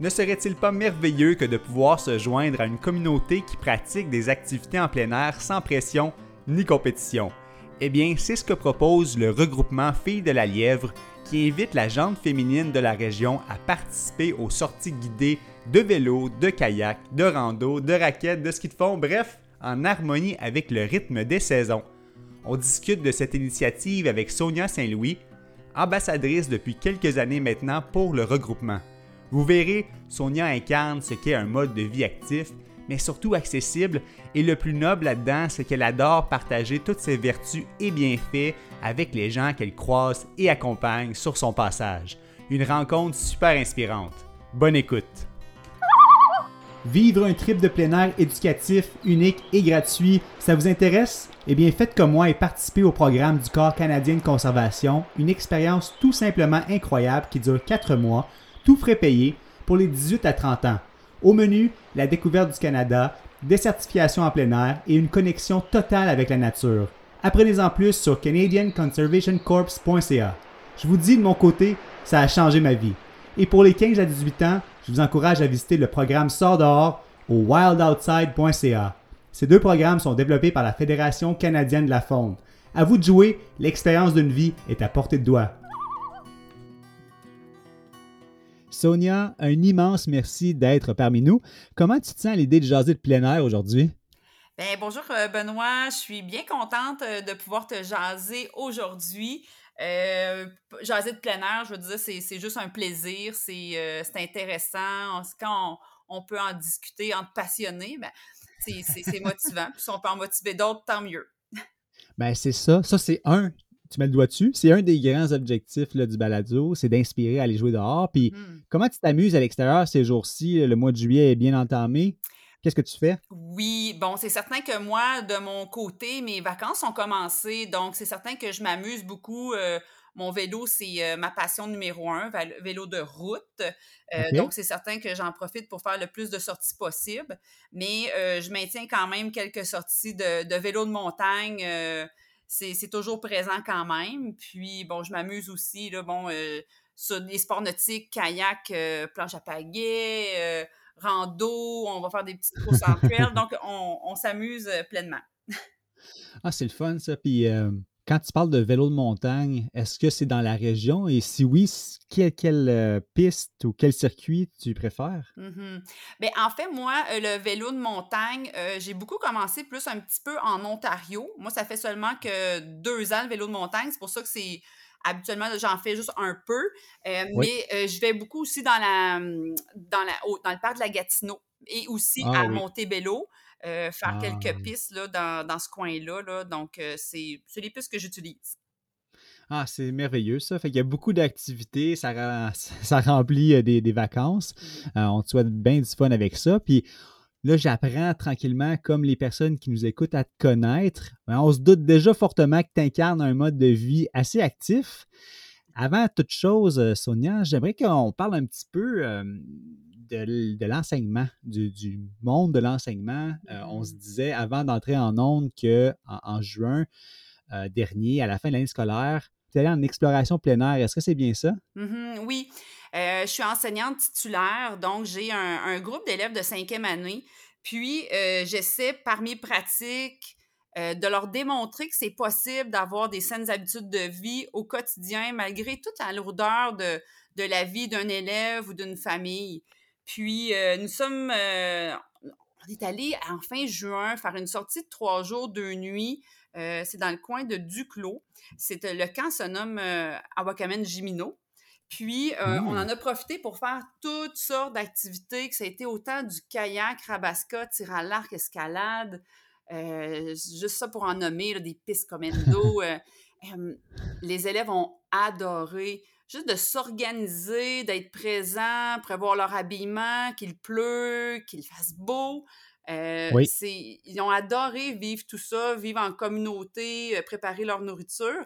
Ne serait-il pas merveilleux que de pouvoir se joindre à une communauté qui pratique des activités en plein air sans pression ni compétition? Eh bien, c'est ce que propose le regroupement Filles de la Lièvre qui invite la jante féminine de la région à participer aux sorties guidées de vélo, de kayak, de rando, de raquettes, de ski de fond, bref, en harmonie avec le rythme des saisons. On discute de cette initiative avec Sonia Saint-Louis, ambassadrice depuis quelques années maintenant pour le regroupement. Vous verrez, Sonia incarne ce qu'est un mode de vie actif, mais surtout accessible, et le plus noble là-dedans, c'est qu'elle adore partager toutes ses vertus et bienfaits avec les gens qu'elle croise et accompagne sur son passage. Une rencontre super inspirante. Bonne écoute! Vivre un trip de plein air éducatif, unique et gratuit, ça vous intéresse? Eh bien, faites comme moi et participez au programme du Corps canadien de conservation, une expérience tout simplement incroyable qui dure 4 mois tout frais payé pour les 18 à 30 ans. Au menu, la découverte du Canada, des certifications en plein air et une connexion totale avec la nature. Apprenez-en plus sur canadianconservationcorps.ca. Je vous dis de mon côté, ça a changé ma vie. Et pour les 15 à 18 ans, je vous encourage à visiter le programme Sort dehors au wildoutside.ca. Ces deux programmes sont développés par la Fédération canadienne de la faune. À vous de jouer, l'expérience d'une vie est à portée de doigt. Sonia, un immense merci d'être parmi nous. Comment tu te sens à l'idée de jaser de plein air aujourd'hui? Bien, bonjour euh, Benoît, je suis bien contente euh, de pouvoir te jaser aujourd'hui. Euh, jaser de plein air, je veux dire, c'est juste un plaisir, c'est intéressant. Quand on, peut en discuter entre passionnés, ben, c'est motivant. Puis si on peut en motiver d'autres, tant mieux. Ben, c'est ça. Ça, c'est un tu mets le doigt dessus. C'est un des grands objectifs du balado, c'est d'inspirer à aller jouer dehors. Puis mmh. comment tu t'amuses à l'extérieur ces jours-ci? Le mois de juillet est bien entamé. Qu'est-ce que tu fais? Oui, bon, c'est certain que moi, de mon côté, mes vacances ont commencé, donc c'est certain que je m'amuse beaucoup. Euh, mon vélo, c'est euh, ma passion numéro un, vélo de route. Euh, donc, c'est certain que j'en profite pour faire le plus de sorties possible. Mais je maintiens quand même quelques sorties de, de vélo de montagne c'est toujours présent quand même. Puis, bon, je m'amuse aussi, là, bon, euh, sur des sports nautiques, kayak, euh, planche à pagaie, euh, rando, on va faire des petites courses en trail. donc, on, s'amuse pleinement. ah, c'est le fun, ça. Puis, quand tu parles de vélo de montagne, est-ce que c'est dans la région? Et si oui, quelle, euh, piste ou quel circuit tu préfères? Mm en fait, moi, euh, le vélo de montagne, euh, j'ai beaucoup commencé plus un petit peu en Ontario. Moi, ça fait seulement que deux ans le vélo de montagne. C'est pour ça que c'est habituellement, j'en fais juste un peu. Mais je vais beaucoup aussi dans, la, dans, la, dans le parc de la Gatineau et aussi ah à Montebello. Euh, faire quelques ah. pistes là, dans, dans ce coin-là. Là. Donc, euh, c'est les pistes que j'utilise. Ah, c'est merveilleux ça. Fait qu'il y a beaucoup d'activités, ça, ça remplit euh, des, des vacances. Mmh. on te souhaite bien du fun avec ça. Puis là, j'apprends tranquillement, comme les personnes qui nous écoutent, à te connaître. Ben, on se doute déjà fortement que tu incarnes un mode de vie assez actif. Avant toute chose, Sonia, j'aimerais qu'on parle un petit peu de, l'enseignement, du, monde de l'enseignement. Euh, on se disait avant d'entrer en onde que en, juin euh, dernier, à la fin de l'année scolaire, tu allais en exploration plein. Est-ce que c'est bien ça? Mmh oui. Euh, je suis enseignante titulaire, donc j'ai un, groupe d'élèves de cinquième année. Puis, j'essaie par mes pratiques de leur démontrer que c'est possible d'avoir des saines habitudes de vie au quotidien, malgré toute la lourdeur de, de la vie d'un élève ou d'une famille. Puis, euh, nous sommes, euh, on est allé en fin juin faire une sortie de trois jours, deux nuits. Euh, c'est dans le coin de Duclos. C'est, le camp se nomme Awakamen Jimino. Puis, on mmh. en a profité pour faire toutes sortes d'activités, que ça a été autant du kayak, rabasca, tir à l'arc, escalade, juste ça pour en nommer, des pistes commando. les élèves ont adoré juste de s'organiser, d'être présent, prévoir leur habillement, qu'il pleut, qu'il fasse beau. ils ont adoré vivre tout ça, vivre en communauté, préparer leur nourriture.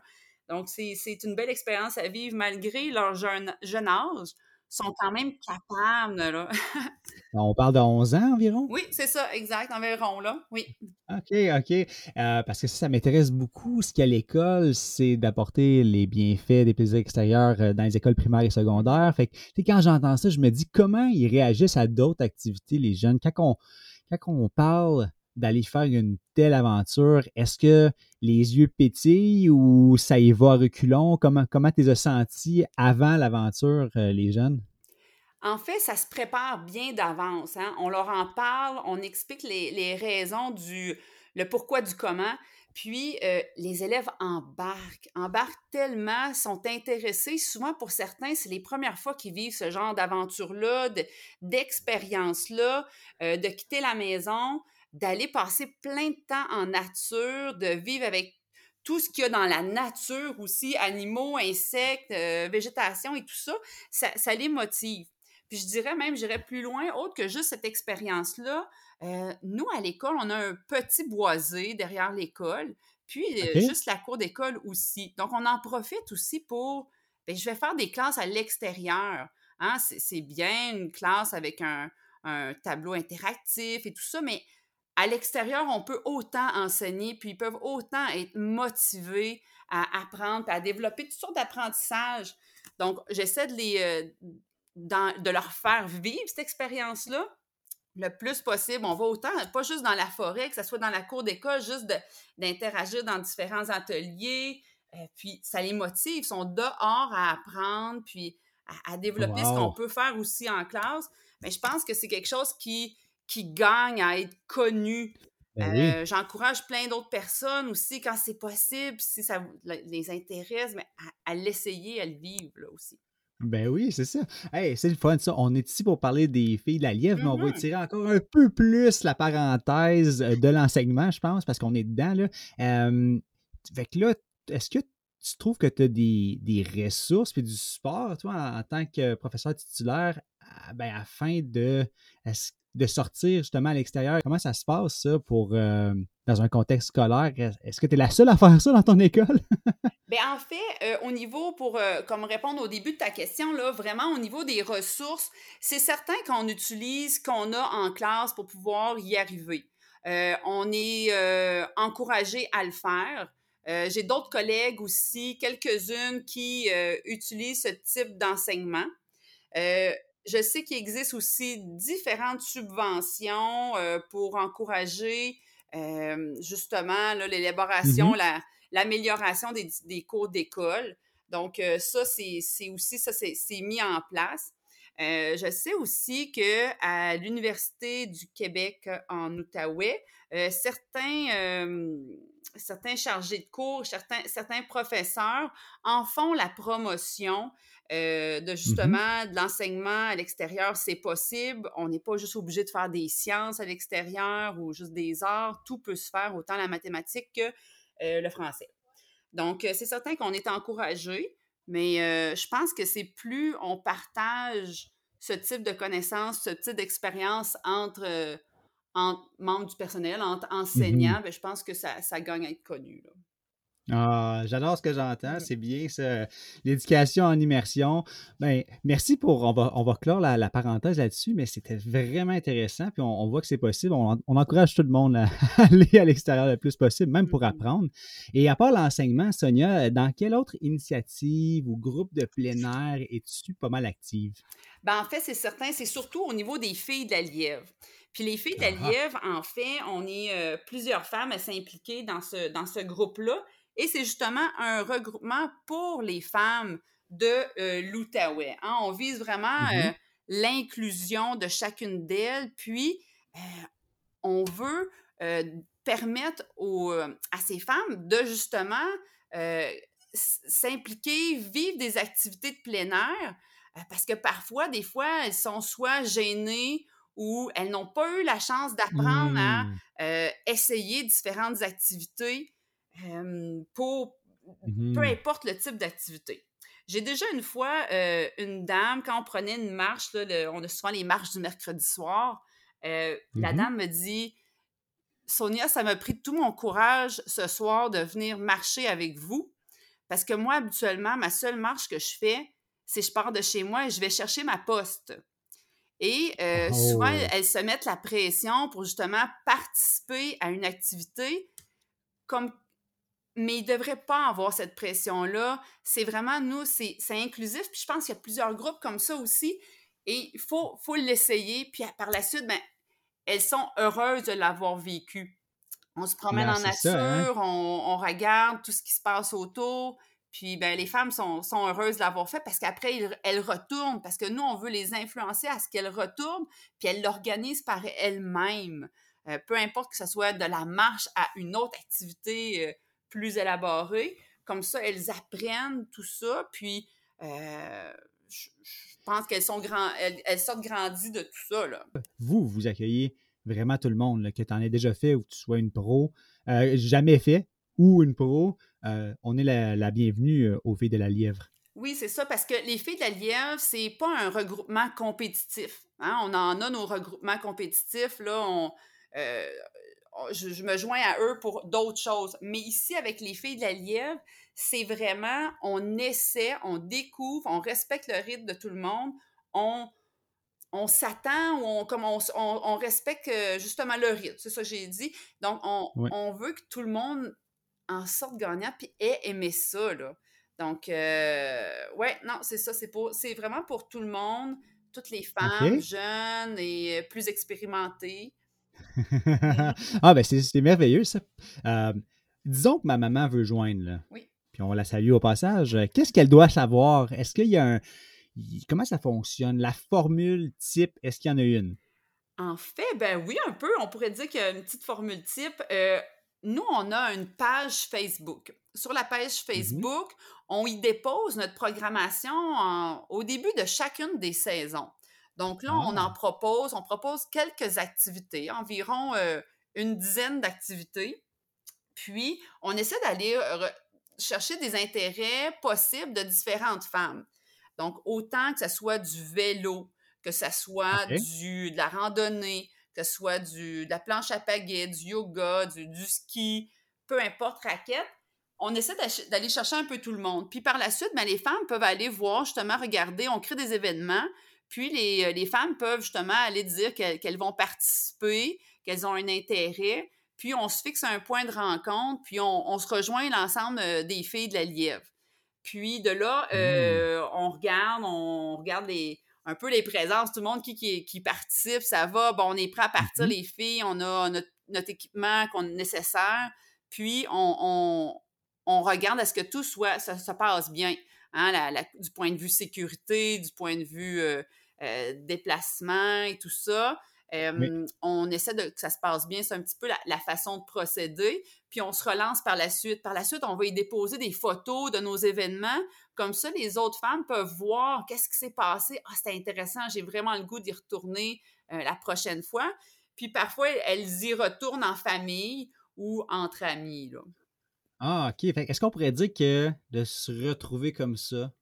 Donc, c'est une belle expérience à vivre malgré leur jeune, jeune âge sont quand même capables, là. On parle de 11 ans environ? Oui, c'est ça, exact, environ, là, oui. OK, OK. Euh, parce que ça, ça m'intéresse beaucoup. Ce qu'à l'école, c'est d'apporter les bienfaits des plaisirs extérieurs euh, dans les écoles primaires et secondaires. Fait que, quand j'entends ça, je me dis comment ils réagissent à d'autres activités, les jeunes? Quand on, quand on parle d'aller faire une telle aventure, est-ce que les yeux pétillent ou ça y va à? Comment, comment tu les as sentis avant l'aventure, euh, les jeunes? En fait, ça se prépare bien d'avance. Hein. On leur en parle, on explique les, raisons du, le pourquoi du comment. Puis, euh, les élèves embarquent, embarquent tellement, sont intéressés. Souvent, pour certains, c'est les premières fois qu'ils vivent ce genre d'aventure-là, d'expérience-là, euh, de quitter la maison d'aller passer plein de temps en nature, de vivre avec tout ce qu'il y a dans la nature aussi, animaux, insectes, euh, végétation et tout ça, ça, les motive. Puis je dirais même, j'irais plus loin, autre que juste cette expérience-là. Euh, nous, à l'école, on a un petit boisé derrière l'école, puis euh, juste la cour d'école aussi. Donc, on en profite aussi pour, bien, je vais faire des classes à l'extérieur. Hein? C'est bien une classe avec un, un tableau interactif et tout ça, mais à l'extérieur, on peut autant enseigner, puis ils peuvent autant être motivés à apprendre, à développer toutes sortes d'apprentissages. Donc, j'essaie de les euh, de leur faire vivre cette expérience-là le plus possible. On va autant, pas juste dans la forêt, que ce soit dans la cour d'école, juste d'interagir dans différents ateliers. Euh, puis ça les motive, ils sont dehors à apprendre, puis à, développer ce qu'on peut faire aussi en classe. Mais je pense que c'est quelque chose qui, qui gagnent à être connus. Ben euh, j'encourage plein d'autres personnes aussi, quand c'est possible, si ça les intéresse, mais à, l'essayer, à le vivre là, aussi. Ben oui, c'est ça. Hey, c'est le fun, ça. On est ici pour parler des filles de la lièvre, mais on va mm-hmm. étirer encore un peu plus la parenthèse euh, de l'enseignement, je pense, parce qu'on est dedans. Là. fait que là, est-ce que tu trouves que tu as des, des ressources et du support, toi, en, tant que professeur titulaire, ben, afin de de sortir justement à l'extérieur. Comment ça se passe, ça, pour euh, dans un contexte scolaire? Est-ce que tu es la seule à faire ça dans ton école? Bien, en fait, euh, au niveau, pour euh, comme répondre au début de ta question, là, vraiment au niveau des ressources, c'est certain qu'on utilise qu'on a en classe pour pouvoir y arriver. on est encouragé à le faire. J'ai d'autres collègues aussi, quelques-unes qui utilisent ce type d'enseignement je sais qu'il existe aussi différentes subventions euh, pour encourager euh, justement l'élaboration, mmh l'amélioration des, cours d'école. Donc, euh, ça, c'est aussi, ça, c'est mis en place. je sais aussi qu'à l'Université du Québec en Outaouais, certains, certains chargés de cours, certains, certains professeurs en font la promotion euh, de mmh justement de l'enseignement à l'extérieur, c'est possible. On n'est pas juste obligé de faire des sciences à l'extérieur ou juste des arts. Tout peut se faire, autant la mathématique que euh, le français. Donc, euh, c'est certain qu'on est encouragé, mais je pense que c'est plus on partage ce type de connaissances, ce type d'expérience entre, membres du personnel, entre mmh enseignants, ben, je pense que ça, ça gagne à être connu. Là. Ah, j'adore ce que j'entends. C'est bien ça. L'éducation en immersion. Ben, merci pour. On va, on va clore la, parenthèse là-dessus, mais c'était vraiment intéressant. Puis on, voit que c'est possible. On, encourage tout le monde à aller à l'extérieur le plus possible, même pour mm-hmm. apprendre. Et à part l'enseignement, Sonia, dans quelle autre initiative ou groupe de plein air es-tu pas mal active? Ben, en fait, c'est certain, c'est surtout au niveau des filles de la Lièvre. Puis les filles de la ah Lièvre, en fait, on est euh, plusieurs femmes à s'impliquer dans ce, dans ce groupe-là. Et c'est justement un regroupement pour les femmes de euh, l'Outaouais. Hein. On vise vraiment mmh euh, l'inclusion de chacune d'elles, puis euh, on veut permettre à ces femmes de justement s'impliquer, vivre des activités de plein air, parce que parfois, des fois, elles sont soit gênées ou elles n'ont pas eu la chance d'apprendre à mmh. essayer différentes activités pour mmh peu importe le type d'activité. J'ai déjà une fois une dame, quand on prenait une marche, là, on a souvent les marches du mercredi soir, Euh, la Mhm. dame me dit Sonia, ça m'a pris tout mon courage ce soir de venir marcher avec vous. Parce que moi, habituellement, ma seule marche que je fais, c'est je pars de chez moi et je vais chercher ma poste. Et euh, souvent, Oh. elles se mettent la pression pour justement participer à une activité comme mais ils ne devraient pas avoir cette pression-là. C'est vraiment, nous, c'est inclusif. Puis je pense qu'il y a plusieurs groupes comme ça aussi. Et il faut, faut l'essayer. Puis par la suite, ben, elles sont heureuses de l'avoir vécu. On se promène Ben, en c'est nature, ça, hein. on, on regarde tout ce qui se passe autour. Puis ben, les femmes sont, sont heureuses de l'avoir fait parce qu'après, elles retournent. Parce que nous, on veut les influencer à ce qu'elles retournent. Puis elles l'organisent par elles-mêmes. Euh, peu importe que ce soit de la marche à une autre activité euh, plus élaborée. Comme ça, elles apprennent tout ça. Puis, euh, je, je pense qu'elles sont grand, elles, elles sortent grandies de tout ça. Là. Vous, vous accueillez vraiment tout le monde, là, que tu en aies déjà fait ou que tu sois une pro, euh, jamais fait ou une pro. euh, on est la, la bienvenue aux filles de la lièvre. Oui, c'est ça, parce que les filles de la Lièvre, c'est pas un regroupement compétitif. hein. On en a nos regroupements compétitifs, là, on, euh, je, je me joins à eux pour d'autres choses. Mais ici, avec les filles de la Lièvre, c'est vraiment, on essaie, on découvre, on respecte le rythme de tout le monde, on, on s'attend ou on, comme on, on- on respecte euh, justement le rythme, c'est ça que j'ai dit. Donc, on, on veut que tout le monde en sorte gagnant puis ait aimé ça, là. Donc, euh, ouais, non, c'est ça, c'est pour, c'est vraiment pour tout le monde, toutes les femmes jeunes et euh, plus expérimentées. ah, ben c'est merveilleux, ça. Euh, disons que ma maman veut joindre, là. Oui. Puis on la salue au passage. Euh, Qu'est-ce qu'elle doit savoir? Est-ce qu'il y a un. Comment ça fonctionne? La formule type, est-ce qu'il y en a une? En fait, ben oui, un peu. On pourrait dire qu'il y a une petite formule type. Euh, nous, on a une page Facebook. Sur la page Facebook, on y dépose notre programmation en- au début de chacune des saisons. Donc là, on Ah. en propose, on propose quelques activités, environ euh, une dizaine d'activités. Puis, on essaie d'aller chercher des intérêts possibles de différentes femmes. Donc, autant que ce soit du vélo, que ce soit du, de la randonnée, que ce soit du, de la planche à pagaie, du yoga, du, du ski, peu importe raquette, on essaie d'aller chercher un peu tout le monde. Puis par la suite, ben, les femmes peuvent aller voir, justement, regarder, on crée des événements, puis les, euh, les femmes peuvent justement aller dire qu'elles vont participer, qu'elles ont un intérêt, puis on se fixe un point de rencontre, puis on, on se rejoint l'ensemble euh, des filles de la Lièvre. Puis de là, euh, on regarde, on regarde les, un peu les présences, tout le monde qui, qui, qui participe, ça va, bon, on est prêt à partir, Mhm. les filles, on a notre, notre équipement qu'on nécessaire, puis on, on, on regarde à ce que tout soit, ça, ça passe bien, hein, la- la- du point de vue sécurité, du point de vue euh, euh, déplacement et tout ça. Euh, Oui. On essaie de, que ça se passe bien, c'est un petit peu la, la façon de procéder, puis on se relance par la suite. Par la suite, on va y déposer des photos de nos événements, comme ça, les autres femmes peuvent voir qu'est-ce qui s'est passé. Ah, c'était intéressant, j'ai vraiment le goût d'y retourner euh, la prochaine fois. Puis parfois, elles y retournent en famille ou entre amis. Là. Ah, OK. Est-ce qu'on pourrait dire que de se retrouver comme ça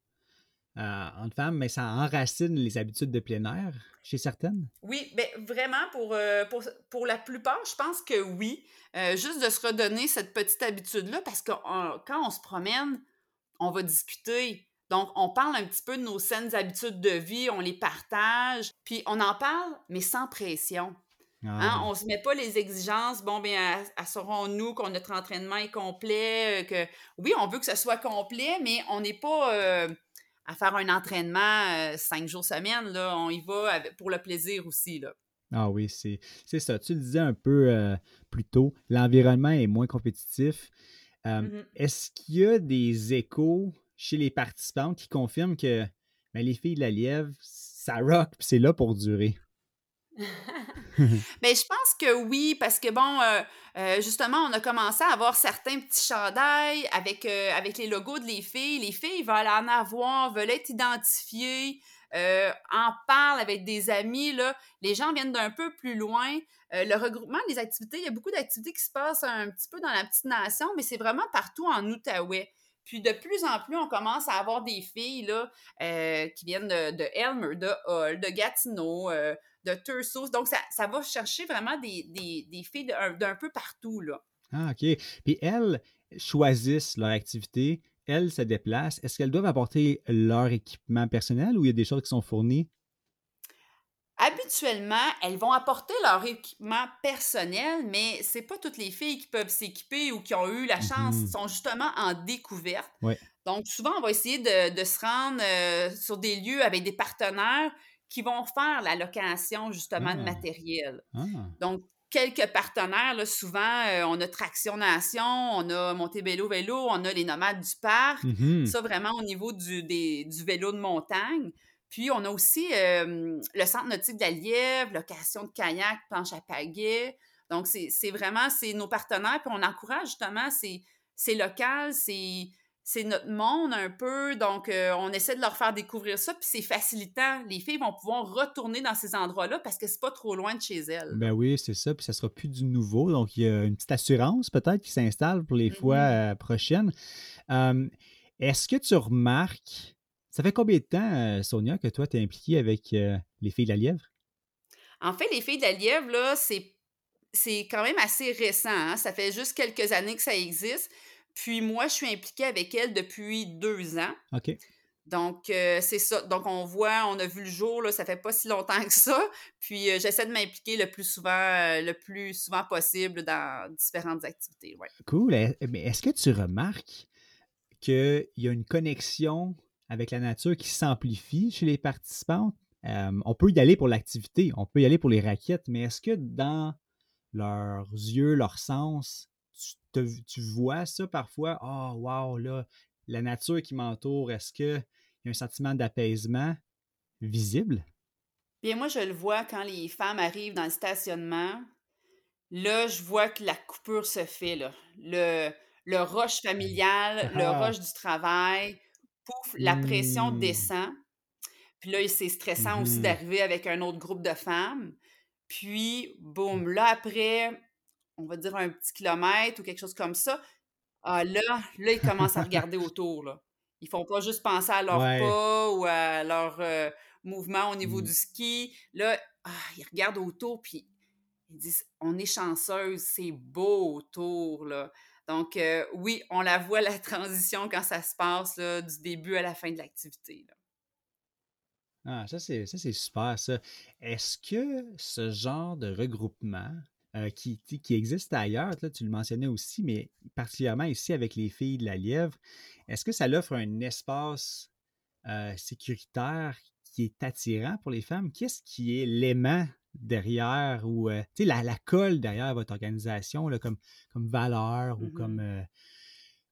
euh, entre femmes, mais ça enracine les habitudes de plein air chez certaines? Oui, ben vraiment, pour, euh, pour, pour la plupart, je pense que oui. Euh, juste de se redonner cette petite habitude-là, parce que euh, quand on se promène, on va discuter. Donc, on parle un petit peu de nos saines habitudes de vie, on les partage, puis on en parle, mais sans pression. Hein, Ah, on ne se met pas les exigences, bon, bien, assurons-nous que notre entraînement est complet, que oui, on veut que ce soit complet, mais on n'est pas euh, à faire un entraînement euh, cinq jours semaine, là, on y va avec- pour le plaisir aussi, là. Ah oui, c'est c'est ça. Tu le disais un peu euh, plus tôt, l'environnement est moins compétitif. Euh, Mhm. Est-ce qu'il y a des échos chez les participantes qui confirment que ben, les filles de la lièvre, ça rock, puis c'est là pour durer? Ben, je pense que oui, parce que bon, euh, euh, justement, on a commencé à avoir certains petits chandails avec, euh, avec les logos de les filles. Les filles veulent en avoir, veulent être identifiées, en parlent avec des amis. Là. Les gens viennent d'un peu plus loin. Le regroupement des activités, il y a beaucoup d'activités qui se passent un petit peu dans la petite nation, mais c'est vraiment partout en Outaouais. Puis de plus en plus, on commence à avoir des filles là, qui viennent de, de Elmer, de Hull, de Gatineau, de Turso. Donc, ça, ça va chercher vraiment des, des, des filles d'un peu partout, là. Ah, OK. Puis elles choisissent leur activité, elles se déplacent. Est-ce qu'elles doivent apporter leur équipement personnel ou il y a des choses qui sont fournies? Habituellement, elles vont apporter leur équipement personnel, mais c'est pas toutes les filles qui peuvent s'équiper ou qui ont eu la chance, Mhm. sont justement en découverte. Ouais. Donc, souvent, on va essayer de, de se rendre euh, sur des lieux avec des partenaires qui vont faire la location, justement, de Ah. matériel. Ah, Donc, quelques partenaires, là, souvent, euh, on a Traction Nation, on a Montebello Vélo, on a les Nomades du Parc. mhm. Ça, vraiment, au niveau du, des- du vélo de montagne. Puis, on a aussi euh, le Centre nautique de la Lièvre, location de kayak, planche à pagaie. Donc, c'est vraiment, c'est nos partenaires. Puis, on encourage justement, c'est c'est local, c'est c'est notre monde un peu. Donc, euh, on essaie de leur faire découvrir ça. Puis, c'est facilitant. Les filles vont pouvoir retourner dans ces endroits-là parce que c'est pas trop loin de chez elles. Ben oui, c'est ça. Puis ça sera plus du nouveau. Donc, il y a une petite assurance peut-être qui s'installe pour les fois Mhm. euh, prochaines. Euh, Est-ce que tu remarques, ça fait combien de temps, euh, Sonia, que toi, tu es impliquée avec les filles de la lièvre? En fait, les filles de la Lièvre, là, c'est c'est quand même assez récent. hein. Ça fait juste quelques années que ça existe. Puis moi, je suis impliquée avec elles depuis deux ans. OK. Donc, euh, c'est ça. Donc, on voit, on a vu le jour, là, ça fait pas si longtemps que ça. Puis, euh, j'essaie de m'impliquer le plus souvent, euh, le plus souvent possible dans différentes activités. Ouais. Cool. Eh, Mais est-ce que tu remarques qu'il y a une connexion avec la nature qui s'amplifie chez les participantes? Euh, on peut y aller pour l'activité, on peut y aller pour les raquettes, mais est-ce que dans leurs yeux, leur sens, tu, te- tu vois ça parfois? Oh, wow, là, la nature qui m'entoure, est-ce qu'il y a un sentiment d'apaisement visible? Bien, moi, je le vois quand les femmes arrivent dans le stationnement. Là, je vois que la coupure se fait, là. Le, le rush familial, le Ah. rush du travail, pouf, la pression Hmm. descend. Puis là, c'est stressant aussi Mhm. d'arriver avec un autre groupe de femmes. Puis, boum, là, après, on va dire un petit kilomètre ou quelque chose comme ça, ah là, là, ils commencent à regarder autour, là. Ils font pas juste penser à leur Ouais. pas ou à leur euh, mouvement au niveau Mm. du ski. Là, ah, ils regardent autour, puis ils disent On est chanceuse, c'est beau autour, là. Donc, euh, oui, on la voit, la transition, quand ça se passe, là, du début à la fin de l'activité. Ah, ça c'est ça c'est super ça. Est-ce que ce genre de regroupement euh, qui, qui existe ailleurs, là, tu le mentionnais aussi, mais particulièrement ici avec les filles de la Lièvre, est-ce que ça offre un espace euh, sécuritaire qui est attirant pour les femmes? Qu'est-ce qui est l'aimant derrière ou euh, tu sais, la, la colle derrière votre organisation là, comme, comme valeur ou Mhm. comme, euh,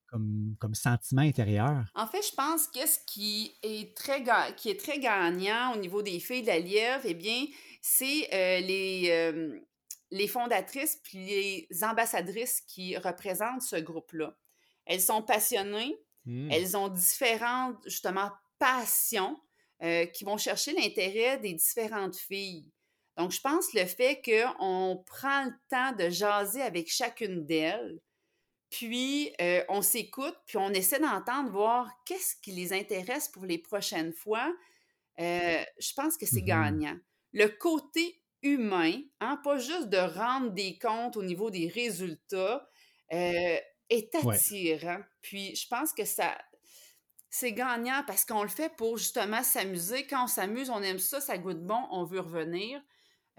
comme, comme sentiment intérieur? En fait, je pense que ce qui est très, qui est très gagnant au niveau des filles de la Lièvre, eh bien, c'est euh, les, euh, les fondatrices puis les ambassadrices qui représentent ce groupe-là. Elles sont passionnées, Hmm. elles ont différentes, justement, passions euh, qui vont chercher l'intérêt des différentes filles. Donc, je pense le fait qu'on prend le temps de jaser avec chacune d'elles, puis euh, on s'écoute, puis on essaie d'entendre, voir qu'est-ce qui les intéresse pour les prochaines fois. Euh, je pense que c'est Mhm. gagnant. Le côté humain, hein, pas juste de rendre des comptes au niveau des résultats, euh, est Ouais. attirant. Puis je pense que ça, c'est gagnant parce qu'on le fait pour justement s'amuser. Quand on s'amuse, on aime ça, ça goûte bon, on veut revenir.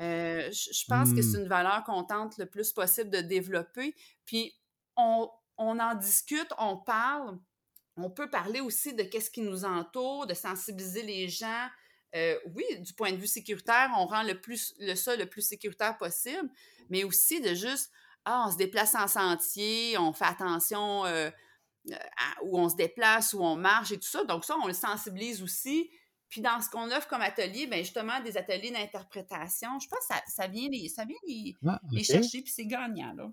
Euh, je je pense que c'est Hmm. une valeur qu'on tente le plus possible de développer. Puis on, on en discute, on parle. On peut parler aussi de qu'est-ce qui nous entoure, de sensibiliser les gens. Euh, oui, du point de vue sécuritaire, on rend le, plus, le ça le plus sécuritaire possible, mais aussi de juste, ah, on se déplace en sentier, on fait attention euh, à- où on se déplace, où on marche et tout ça. Donc ça, on le sensibilise aussi. Puis dans ce qu'on offre comme atelier, bien justement, des ateliers d'interprétation, je pense que ça, ça vient les, ça vient les, Ah, les chercher, puis c'est gagnant, là.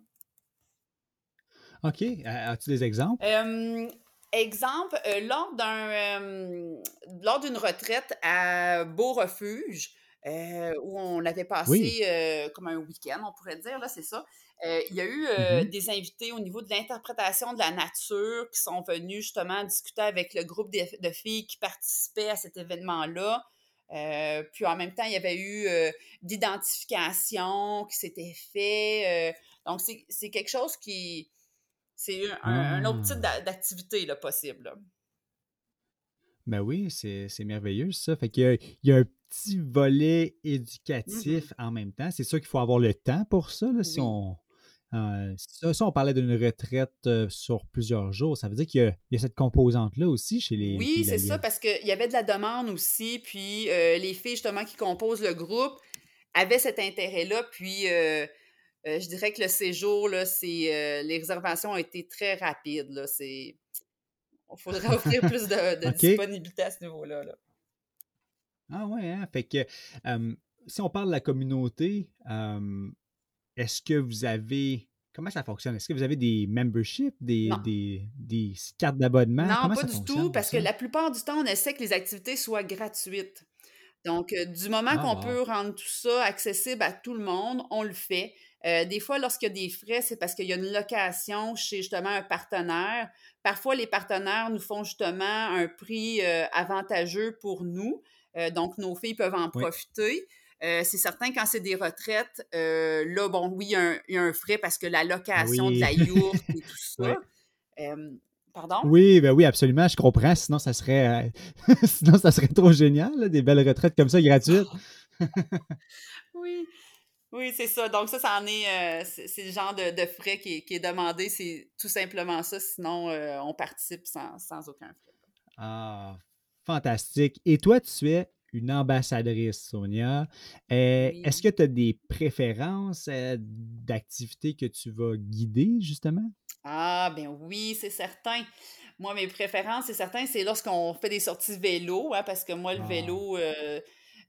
OK. Euh, As-tu des exemples? Euh, exemple, euh, lors d'un euh, lors d'une retraite à Beau Refuge, euh, où on avait passé Oui. comme un week-end, on pourrait dire, là, c'est ça. il y a eu Mhm. des invités au niveau de l'interprétation de la nature qui sont venus justement discuter avec le groupe de, de filles qui participaient à cet événement-là. Puis en même temps, il y avait eu d'identification qui s'était fait. donc, c'est quelque chose qui. C'est un, autre type ah. d'activité possible. Ben oui, c'est merveilleux ça. Fait qu'il y, a un petit volet éducatif en même temps. C'est sûr qu'il faut avoir le temps pour ça. si on, euh, ça, on parlait d'une retraite euh, sur plusieurs jours. Ça veut dire qu'il y, a cette composante-là aussi chez les. Oui, c'est ça, parce qu'il y avait de la demande aussi. Puis euh, les filles, justement, qui composent le groupe avaient cet intérêt-là. Puis je dirais que le séjour, là, c'est, les réservations ont été très rapides. Là, c'est... Il faudrait offrir plus de, disponibilité à ce niveau-là. Ah ouais, hein? Fait que si on parle de la communauté, est-ce que vous avez. Comment ça fonctionne? Est-ce que vous avez des memberships, des, des, cartes d'abonnement? Non, pas du tout, parce que la plupart du temps, on essaie que les activités soient gratuites. Donc, euh, du moment qu'on ah, peut rendre tout ça accessible à tout le monde, on le fait. Euh, des fois, lorsqu'il y a des frais, c'est parce qu'il y a une location chez justement un partenaire. Parfois, les partenaires nous font justement un prix euh, avantageux pour nous. donc, nos filles peuvent en profiter. C'est certain, quand c'est des retraites, là, bon, oui, il y, a un, frais parce que la location de la yourte et tout ça. Pardon? Oui, ben oui, absolument, je comprends. Sinon, ça serait, euh, sinon, ça serait trop génial, des belles retraites comme ça, gratuites. oui. Oui, c'est ça. Donc, ça, ça en est. c'est le genre de, frais qui est, demandé. C'est tout simplement ça. Sinon, on participe sans, sans aucun frais. Ah, fantastique. Et toi, tu es une ambassadrice, Sonia. Euh, est-ce que tu as des préférences euh, d'activités que tu vas guider, justement? Ah, ben oui, c'est certain. Moi, mes préférences, c'est certain, c'est lorsqu'on fait des sorties vélo, hein, parce que moi, le ah. vélo, euh,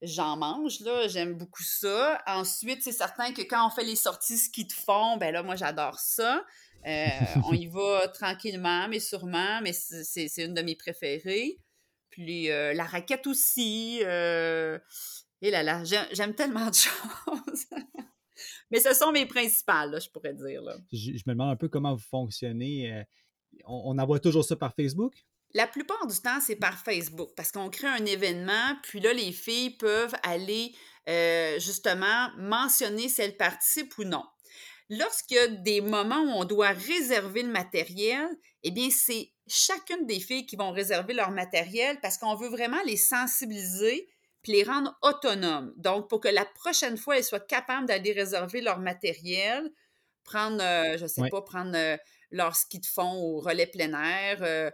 j'en mange, là, j'aime beaucoup ça. Ensuite, c'est certain que quand on fait les sorties ski de fond, ben là, moi, j'adore ça. on y va tranquillement, mais sûrement, mais c'est une de mes préférées. Puis euh, la raquette aussi. Euh, et là là, j'aime tellement de choses. Mais ce sont mes principales, je pourrais dire. Je, me demande un peu comment vous fonctionnez. Euh, on, envoie toujours ça par Facebook? La plupart du temps, c'est par Facebook parce qu'on crée un événement, puis là, les filles peuvent aller justement mentionner si elles participent ou non. Lorsqu'il y a des moments où on doit réserver le matériel, eh bien, c'est chacune des filles qui vont réserver leur matériel parce qu'on veut vraiment les sensibiliser puis les rendre autonomes. Donc, pour que la prochaine fois, elles soient capables d'aller réserver leur matériel, prendre, euh, je ne sais pas, prendre euh, leur ski de fond au relais plein air. Euh,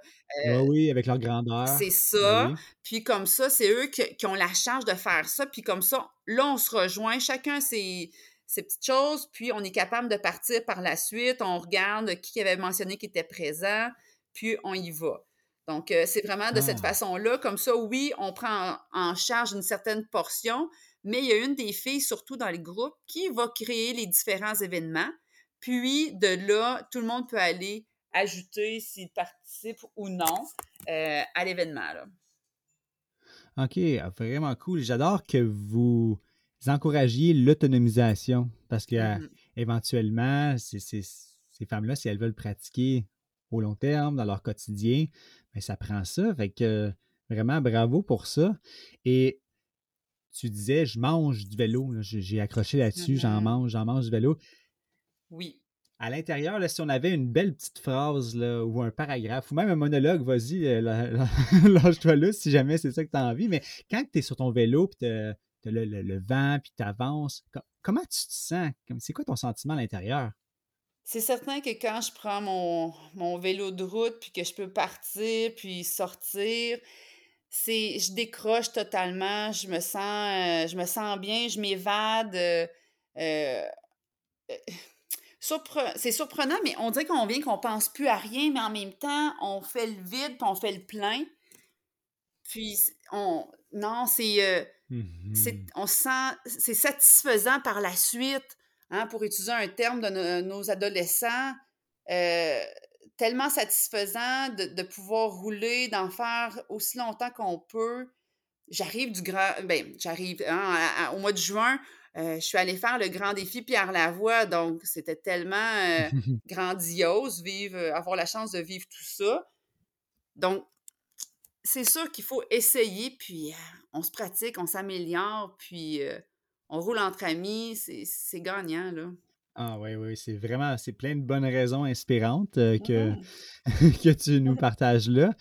oui, avec leur grandeur. C'est ben ça. Puis comme ça, c'est eux qui, ont la charge de faire ça. Puis comme ça, là, on se rejoint, chacun ses, ces petites choses, puis on est capable de partir par la suite. On regarde qui avait mentionné qui était présent, puis on y va. Donc, euh, c'est vraiment de cette ah. façon-là. Comme ça, oui, on prend en, charge une certaine portion, mais il y a une des filles, surtout dans le groupe, qui va créer les différents événements. Puis, de là, tout le monde peut aller ajouter s'il participe ou non euh, à l'événement. OK, vraiment cool. J'adore que vous encouragiez l'autonomisation parce que mmh éventuellement, ces femmes-là, si elles veulent pratiquer au long terme, dans leur quotidien, bien, ça prend ça. Fait que vraiment, bravo pour ça. Et tu disais, je mange du vélo. J'ai accroché là-dessus, j'en mmh mange, j'en mange du vélo. Oui. À l'intérieur, si on avait une belle petite phrase là, ou un paragraphe ou même un monologue, vas-y, euh, lâche-toi là si jamais c'est ça que tu as envie. Mais quand tu es sur ton vélo et tu tu as le, vent, puis tu avances. comment tu te sens? C'est quoi ton sentiment à l'intérieur? C'est certain que quand je prends mon, vélo de route, puis que je peux partir, puis sortir, c'est je décroche totalement, je me sens, euh, je me sens bien, je m'évade. Euh, euh, c'est surprenant, mais on dirait qu'on vient qu'on pense plus à rien, mais en même temps, on fait le vide, puis on fait le plein. Puis, on, non, c'est, mmh on sent, c'est satisfaisant par la suite, hein, pour utiliser un terme de nos adolescents, euh, tellement satisfaisant de, pouvoir rouler, d'en faire aussi longtemps qu'on peut. J'arrive du grand, ben, j'arrive hein, au mois de juin, euh, je suis allée faire le grand défi Pierre Lavoie, donc c'était tellement euh, grandiose, vivre, avoir la chance de vivre tout ça. Donc, c'est sûr qu'il faut essayer, puis on se pratique, on s'améliore, puis on roule entre amis, c'est gagnant, là. Ah oui, oui, c'est vraiment, c'est plein de bonnes raisons inspirantes que, mmh que tu nous partages là.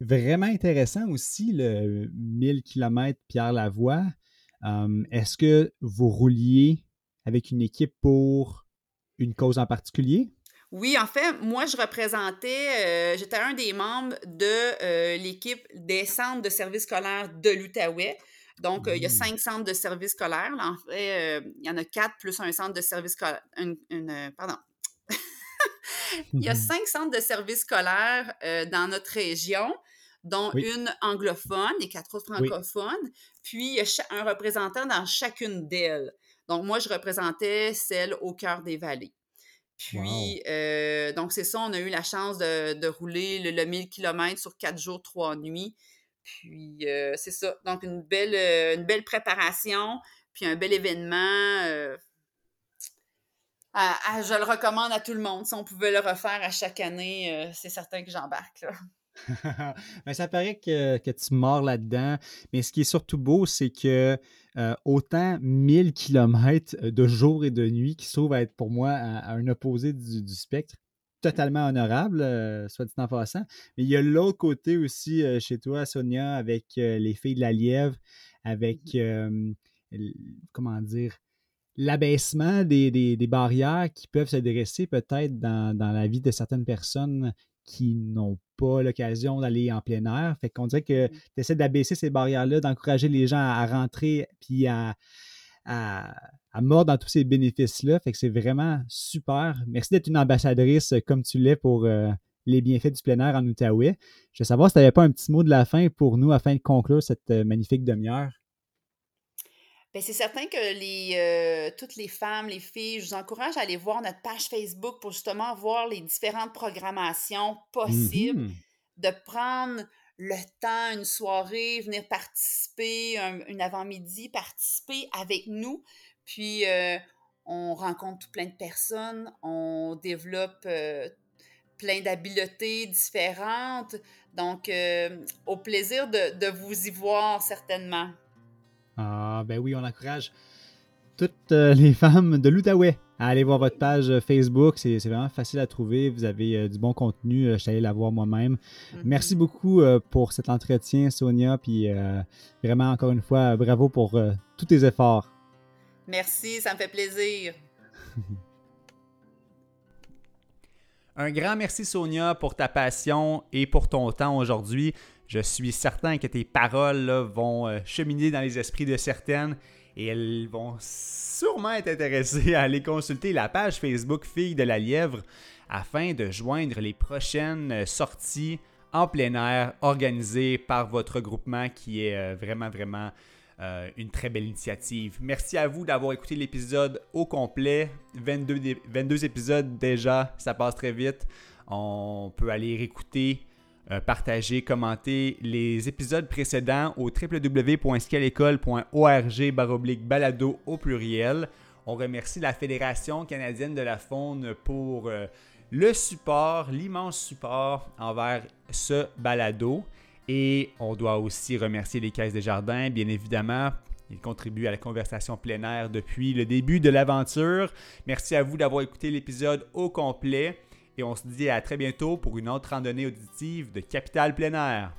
vraiment intéressant aussi, le 1000 km Pierre Lavoie. Est-ce que vous rouliez avec une équipe pour une cause en particulier? Oui, en fait, moi, je représentais, j'étais un des membres de l'équipe des centres de services scolaires de l'Outaouais. Donc, il y a mmh. cinq centres de services scolaires. en fait, il y en a quatre plus un centre de services scolaires. pardon. il y a mmh cinq centres de services scolaires dans notre région dont une anglophone et quatre autres francophones. Puis, il y a un représentant dans chacune d'elles. Donc, moi, je représentais celle au cœur des vallées. Puis, euh, donc, c'est ça, on a eu la chance de, rouler le, 1000 km sur quatre jours, trois nuits. Puis, euh, c'est ça. Donc, une belle, euh, une belle préparation, puis un bel événement. je le recommande à tout le monde. Si on pouvait le refaire à chaque année, c'est certain que j'embarque. Mais ça paraît que, que tu mords là-dedans. Mais ce qui est surtout beau, c'est que euh, autant 1000 km de jour et de nuit qui se trouve à être pour moi à, un opposé du, spectre, totalement honorable, euh, soit dit en passant. Mais il y a l'autre côté aussi euh, chez toi, Sonia, avec les filles de la lièvre, avec, mmh comment dire, l'abaissement des, barrières qui peuvent se dresser peut-être dans, dans, la vie de certaines personnes qui n'ont pas l'occasion d'aller en plein air. Fait qu'on dirait que mmh. tu essaies d'abaisser ces barrières-là, d'encourager les gens à, rentrer puis à, à, mordre dans tous ces bénéfices-là. Fait que c'est vraiment super. Merci d'être une ambassadrice comme tu l'es pour euh, les bienfaits du plein air en Outaouais. Je veux savoir si tu n'avais pas un petit mot de la fin pour nous afin de conclure cette euh, magnifique demi-heure. Ben, c'est certain que les, euh, toutes les femmes, les filles, je vous encourage à aller voir notre page Facebook pour justement voir les différentes programmations possibles, mmh de prendre le temps, une soirée, venir participer, une avant-midi, participer avec nous. Puis, euh, on rencontre plein de personnes, on développe euh, plein d'habiletés différentes. Donc, au plaisir de, vous y voir certainement. Ah, ben oui, on encourage toutes euh, les femmes de l'Outaouais à aller voir votre page euh, Facebook. C'est vraiment facile à trouver. Vous avez euh, du bon contenu. je suis allé la voir moi-même. Mm-hmm. Merci beaucoup pour cet entretien, Sonia. Puis vraiment, encore une fois, bravo pour tous tes efforts. Merci, ça me fait plaisir. Un grand merci, Sonia, pour ta passion et pour ton temps aujourd'hui. Je suis certain que tes paroles vont euh, cheminer dans les esprits de certaines et elles vont sûrement être intéressées à aller consulter la page Facebook Filles de la Lièvre afin de joindre les prochaines euh, sorties en plein air organisées par votre groupement qui est euh, vraiment, vraiment une très belle initiative. Merci à vous d'avoir écouté l'épisode au complet. 22, 22 épisodes déjà, ça passe très vite. On peut aller réécouter euh, partager, commenter les épisodes précédents au www.scalecole.org baroblique balado au pluriel. On remercie la Fédération canadienne de la faune pour euh, le support, l'immense support envers ce balado. Et on doit aussi remercier les Caisses des Jardins, bien évidemment. Ils contribuent à la conversation plein air depuis le début de l'aventure. Merci à vous d'avoir écouté l'épisode au complet et on se dit à très bientôt pour une autre randonnée auditive de Capital Plein Air.